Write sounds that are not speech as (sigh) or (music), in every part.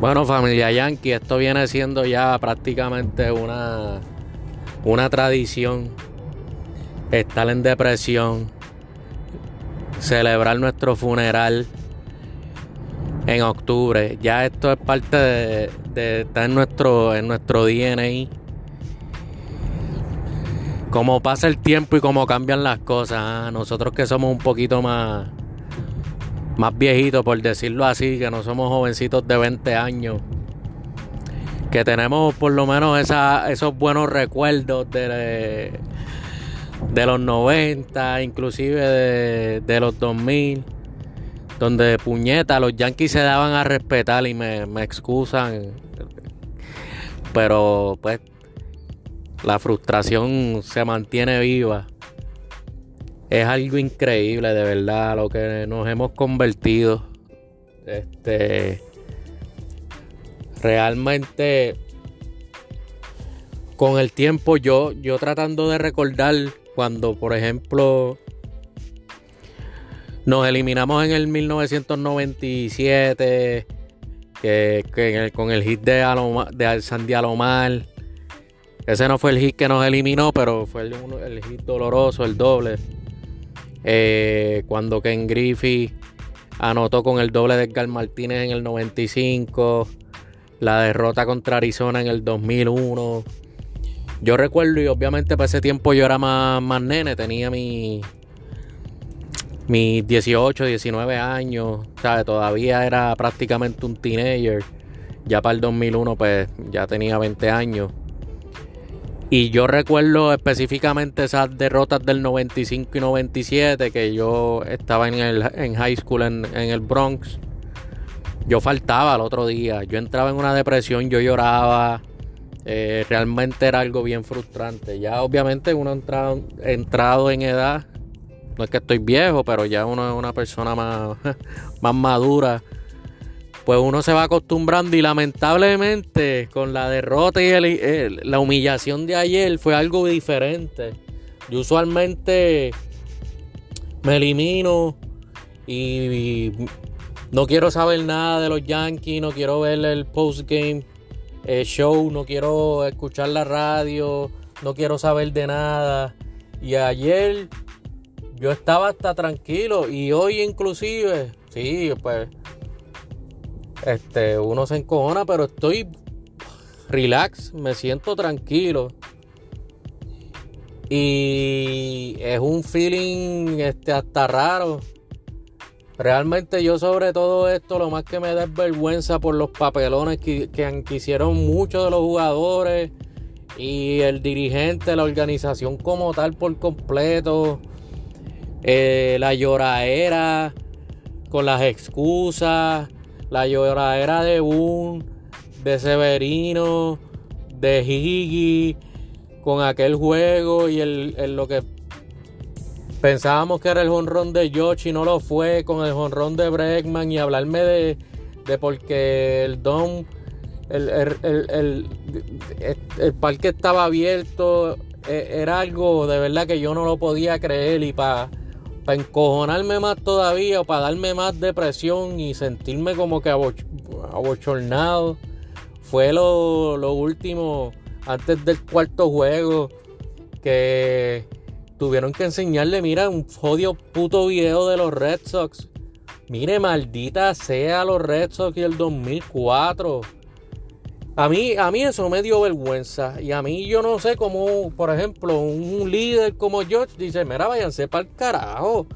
Bueno, familia Yankee, esto viene siendo ya prácticamente una, una tradición. Estar en depresión, celebrar nuestro funeral en octubre. Ya esto es parte de, de estar en nuestro, en nuestro DNA. Como pasa el tiempo y cómo cambian las cosas. ¿ah? Nosotros que somos un poquito más más viejitos, por decirlo así, que no somos jovencitos de 20 años, que tenemos por lo menos esos buenos recuerdos de, de los 90, inclusive de, los 2000, donde puñeta los Yankees se daban a respetar y me, me excusan, pero pues la frustración se mantiene viva es algo increíble, de verdad, lo que nos hemos convertido. Este. Realmente. Con el tiempo, yo, yo tratando de recordar cuando, por ejemplo, nos eliminamos en el 1997, que, con el hit de, de Sandy Alomar. Ese no fue el hit que nos eliminó, pero fue el, el hit doloroso, el doble. Eh, cuando Ken Griffey anotó con el doble de Edgar Martínez en el 95, la derrota contra Arizona en el 2001. Yo recuerdo, y obviamente para ese tiempo yo era más, más nene, tenía mi, mis 18, 19 años, ¿sabes? Todavía era prácticamente un teenager. Ya para el 2001, pues ya tenía 20 años. Y yo recuerdo específicamente esas derrotas del 95 y 97, que yo estaba en, el, en high school en, el Bronx. Yo faltaba el otro día, yo entraba en una depresión, yo lloraba. Eh, realmente era algo bien frustrante. Ya obviamente uno ha entrado, entrado en edad, no es que estoy viejo, pero ya uno es una persona más, (laughs) más madura pues uno se va acostumbrando y lamentablemente con la derrota y la humillación de ayer fue algo diferente. Yo usualmente me elimino y, no quiero saber nada de los Yankees, no quiero ver el postgame show, no quiero escuchar la radio, no quiero saber de nada. Y ayer yo estaba hasta tranquilo y hoy inclusive, sí, pues este, uno se encojona, pero estoy relax, me siento tranquilo. Y es un feeling este, hasta raro. Realmente yo sobre todo esto lo más que me da es vergüenza por los papelones que, hicieron muchos de los jugadores y el dirigente, la organización como tal por completo. Eh, la lloradera con las excusas la lloradera de Boone, de Severino, de Higgy, con aquel juego y el, lo que pensábamos que era el jonrón de Yoshi, no lo fue, con el jonrón de Bregman y hablarme de, de porque el Don, el, el, el, parque estaba abierto, e, era algo de verdad que yo no lo podía creer y para para encojonarme más todavía o para darme más depresión y sentirme como que abochornado. Fue lo, lo último antes del cuarto juego que tuvieron que enseñarle, mira, un jodido puto video de los Red Sox. Mire, maldita sea los Red Sox y el 2004. A mí, a mí eso me dio vergüenza. Y a mí yo no sé cómo, por ejemplo, un líder como George dice, mira, váyanse para el carajo.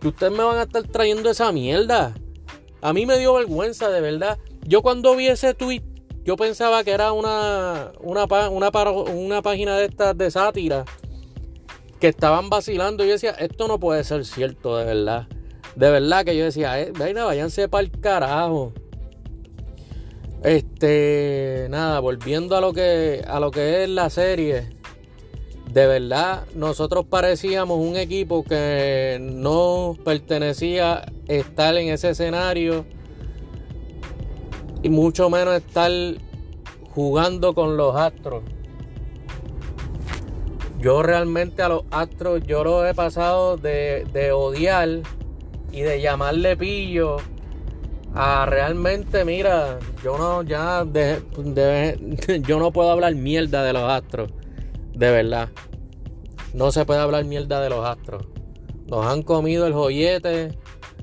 Que ustedes me van a estar trayendo esa mierda. A mí me dio vergüenza, de verdad. Yo cuando vi ese tweet, yo pensaba que era una, una, una, página de estas de sátira. Que estaban vacilando. Y yo decía, esto no puede ser cierto, de verdad. De verdad que yo decía, eh, venga, váyanse para el carajo. Este, nada, volviendo a lo que a lo que es la serie. De verdad, nosotros parecíamos un equipo que no pertenecía estar en ese escenario y mucho menos estar jugando con los Astros. Yo realmente a los Astros yo lo he pasado de, de odiar y de llamarle pillo a realmente, mira, yo no ya (laughs) yo no puedo hablar mierda de los astros, de verdad. No se puede hablar mierda de los astros. Nos han comido el joyete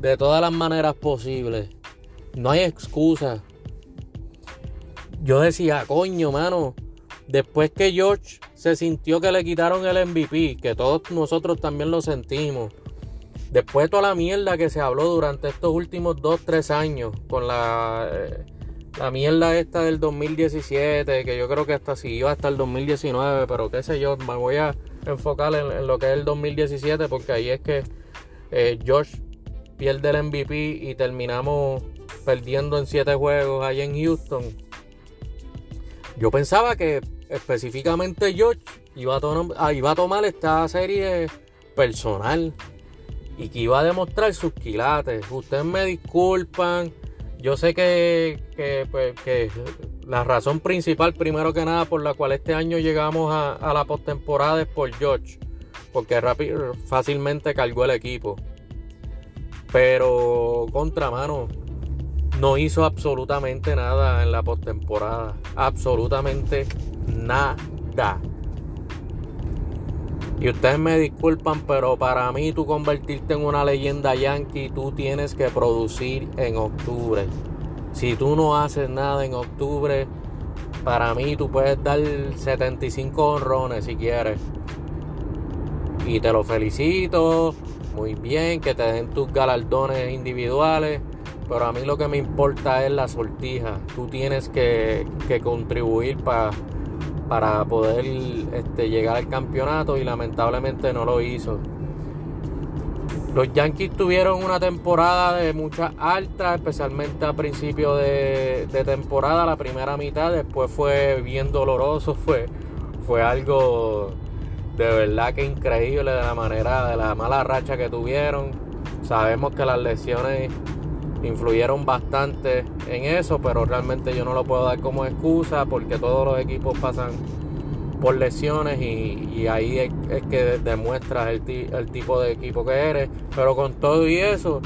de todas las maneras posibles. No hay excusa. Yo decía, coño, mano, después que George se sintió que le quitaron el MVP, que todos nosotros también lo sentimos Después de toda la mierda que se habló durante estos últimos 2-3 años, con la, eh, la mierda esta del 2017, que yo creo que hasta siguió hasta el 2019, pero qué sé yo, me voy a enfocar en, lo que es el 2017, porque ahí es que eh, Josh pierde el MVP y terminamos perdiendo en 7 juegos ahí en Houston. Yo pensaba que específicamente Josh iba a, ah, iba a tomar esta serie personal y que iba a demostrar sus quilates. Ustedes me disculpan. Yo sé que, pues, que, la razón principal, primero que nada, por la cual este año llegamos a, la postemporada es por George. Porque rápido, fácilmente cargó el equipo. Pero contramano, no hizo absolutamente nada en la postemporada. Absolutamente nada. Y ustedes me disculpan, pero para mí tú convertirte en una leyenda yankee, tú tienes que producir en octubre. Si tú no haces nada en octubre, para mí tú puedes dar 75 honrones si quieres. Y te lo felicito, muy bien, que te den tus galardones individuales. Pero a mí lo que me importa es la sortija. Tú tienes que, que contribuir para para poder este, llegar al campeonato y lamentablemente no lo hizo. Los Yankees tuvieron una temporada de mucha alta, especialmente a principio de, temporada, la primera mitad, después fue bien doloroso, (laughs) fue, fue algo de verdad que increíble de la manera, de la mala racha que tuvieron. Sabemos que las lesiones influyeron bastante en eso, pero realmente yo no lo puedo dar como excusa porque todos los equipos pasan por lesiones y, ahí es, que demuestras el, tipo de equipo que eres. Pero con todo y eso,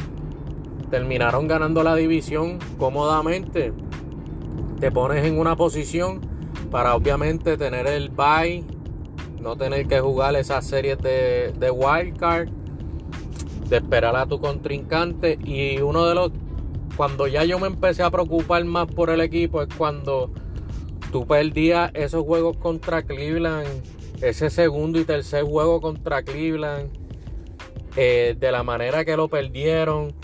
terminaron ganando la división cómodamente. Te pones en una posición para obviamente tener el bye, no tener que jugar esas series de, de wild card, de esperar a tu contrincante y uno de los cuando ya yo me empecé a preocupar más por el equipo es cuando tú perdías esos juegos contra Cleveland, ese segundo y tercer juego contra Cleveland, eh, de la manera que lo perdieron.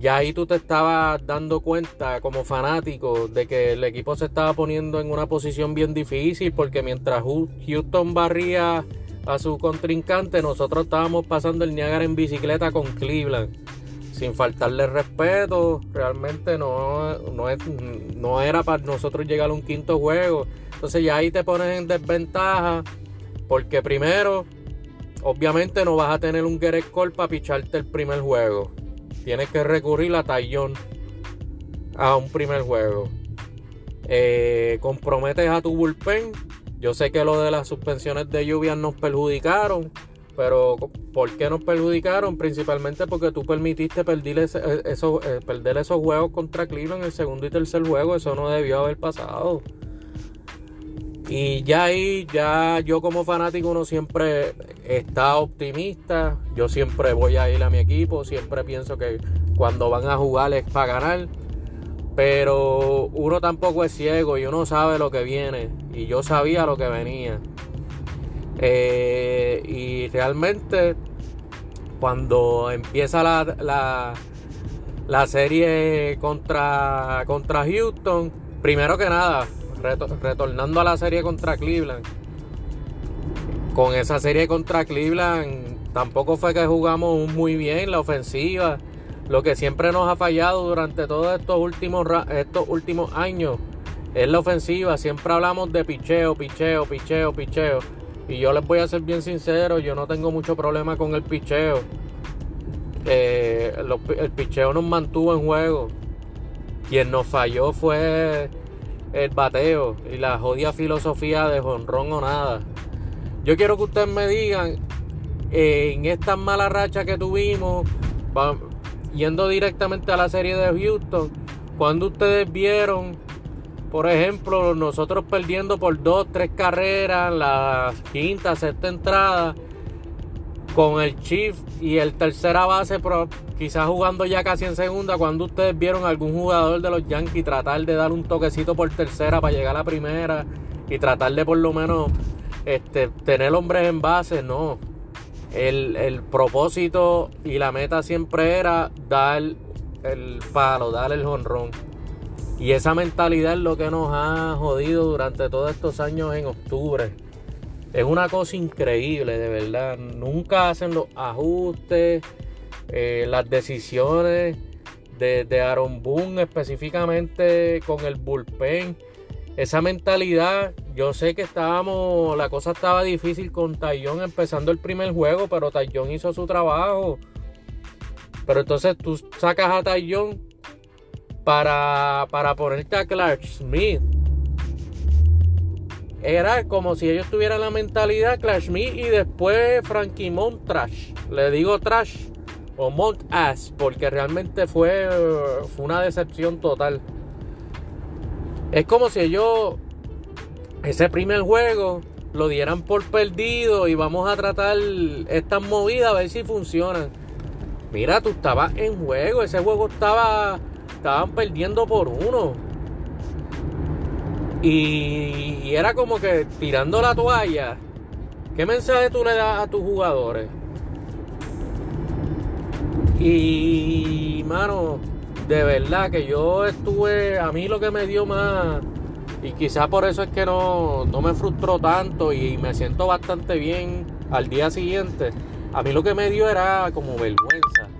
Ya ahí tú te estabas dando cuenta como fanático de que el equipo se estaba poniendo en una posición bien difícil porque mientras Houston barría a su contrincante, nosotros estábamos pasando el Niagara en bicicleta con Cleveland sin faltarle respeto, realmente no, no, era para nosotros llegar a un quinto juego. Entonces ya ahí te pones en desventaja, porque primero, obviamente no vas a tener un Gerrit Call para picharte el primer juego. Tienes que recurrir a Tallón a un primer juego. Eh, comprometes a tu bullpen. Yo sé que lo de las suspensiones de lluvia nos perjudicaron pero ¿por qué nos perjudicaron? Principalmente porque tú permitiste perder, eh, esos, eh, esos juegos contra Cleveland en el segundo y tercer juego. Eso no debió haber pasado. Y ya ahí, ya yo como fanático uno siempre está optimista. Yo siempre voy a ir a mi equipo. Siempre pienso que cuando van a jugar es para ganar. Pero uno tampoco es ciego y uno sabe lo que viene. Y yo sabía lo que venía. Eh, y realmente cuando empieza la, la, serie contra, contra Houston, primero que nada, retornando a la serie contra Cleveland, con esa serie contra Cleveland tampoco fue que jugamos muy bien la ofensiva. Lo que siempre nos ha fallado durante todos estos últimos, estos últimos años es la ofensiva. Siempre hablamos de picheo, picheo, picheo, picheo. Y yo les voy a ser bien sincero, yo no tengo mucho problema con el picheo. Eh, el picheo nos mantuvo en juego. Quien nos falló fue el bateo y la jodida filosofía de jonrón o nada. Yo quiero que ustedes me digan, en esta mala racha que tuvimos, yendo directamente a la serie de Houston, cuando ustedes vieron, por ejemplo, nosotros perdiendo por dos, tres carreras, la quinta, sexta entrada, con el Chief y el tercera base, quizás jugando ya casi en segunda, cuando ustedes vieron algún jugador de los Yankees tratar de dar un toquecito por tercera para llegar a la primera y tratar de por lo menos este, tener hombres en base, no. El, el propósito y la meta siempre era dar el palo, dar el jonrón. Y esa mentalidad es lo que nos ha jodido durante todos estos años en octubre. Es una cosa increíble, de verdad. Nunca hacen los ajustes, eh, las decisiones de, de Aaron Boone específicamente con el bullpen. Esa mentalidad, yo sé que estábamos, la cosa estaba difícil con Tayón empezando el primer juego, pero Tayón hizo su trabajo. Pero entonces tú sacas a Tayón para, para ponerte a Clark Smith era como si ellos tuvieran la mentalidad Clash Me y después Frankie Mont Trash. Le digo Trash o Mont Ass porque realmente fue, fue una decepción total. Es como si ellos ese primer juego lo dieran por perdido y vamos a tratar estas movidas a ver si funcionan. Mira, tú estabas en juego, ese juego estaba estaban perdiendo por uno. Y, era como que tirando la toalla. ¿Qué mensaje tú le das a tus jugadores? Y, mano, de verdad que yo estuve, a mí lo que me dio más, y quizás por eso es que no, no me frustró tanto y me siento bastante bien al día siguiente, a mí lo que me dio era como vergüenza.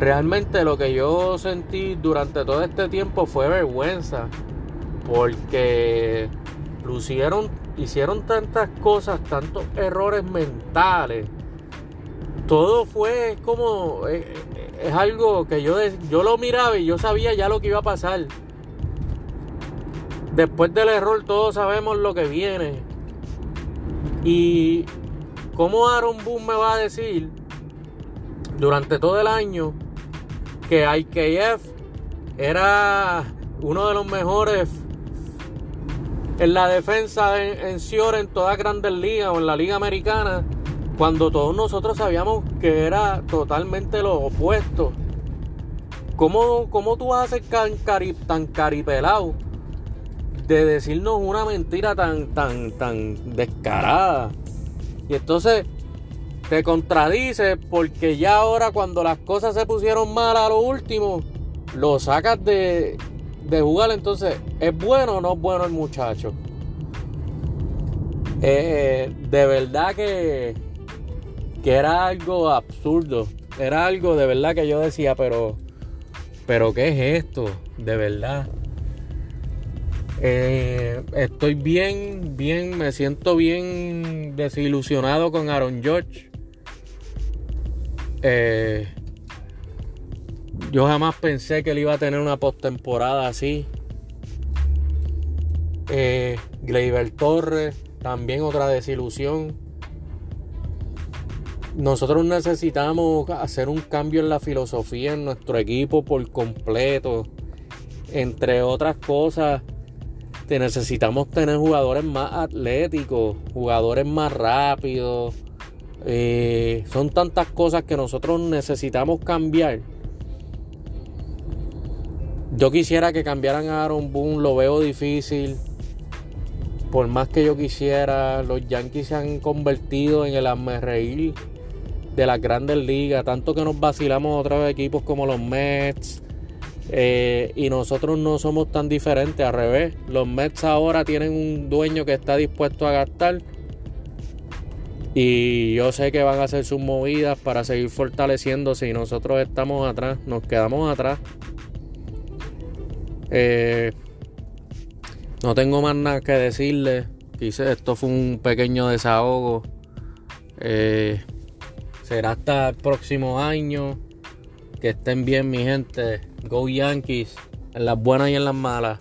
Realmente lo que yo sentí durante todo este tiempo fue vergüenza porque lucieron, hicieron tantas cosas, tantos errores mentales. Todo fue como, eh, eh, es, algo que yo, yo lo miraba y yo sabía ya lo que iba a pasar. Después del error todos sabemos lo que viene. Y cómo Aaron Boone me va a decir durante todo el año que IKF era uno de los mejores en la defensa en, en en todas grandes ligas o en la liga americana, cuando todos nosotros sabíamos que era totalmente lo opuesto. ¿Cómo, cómo tú vas a ser tan, tan caripelado de decirnos una mentira tan, tan, tan descarada? Y entonces te contradices porque ya ahora cuando las cosas se pusieron mal a lo último, lo sacas de, de jugar, entonces, ¿es bueno o no es bueno el muchacho? Eh, de verdad que, que era algo absurdo. Era algo de verdad que yo decía, pero, pero ¿qué es esto? De verdad. Eh, estoy bien, bien, me siento bien desilusionado con Aaron George. Eh, yo jamás pensé que él iba a tener una postemporada así. Eh, Gleyber Torres, también otra desilusión. Nosotros necesitamos hacer un cambio en la filosofía en nuestro equipo por completo. Entre otras cosas, necesitamos tener jugadores más atléticos, jugadores más rápidos. Eh, son tantas cosas que nosotros necesitamos cambiar yo quisiera que cambiaran a Aaron Boone, lo veo difícil. Por más que yo quisiera, los Yankees se han convertido en el reír de las grandes ligas. Tanto que nos vacilamos otros equipos como los Mets. Eh, y nosotros no somos tan diferentes, al revés. Los Mets ahora tienen un dueño que está dispuesto a gastar. Y yo sé que van a hacer sus movidas para seguir fortaleciéndose. Y nosotros estamos atrás, nos quedamos atrás. Eh, no tengo más nada que decirle. Quise, esto fue un pequeño desahogo. Eh, será hasta el próximo año. Que estén bien, mi gente. Go Yankees. En las buenas y en las malas.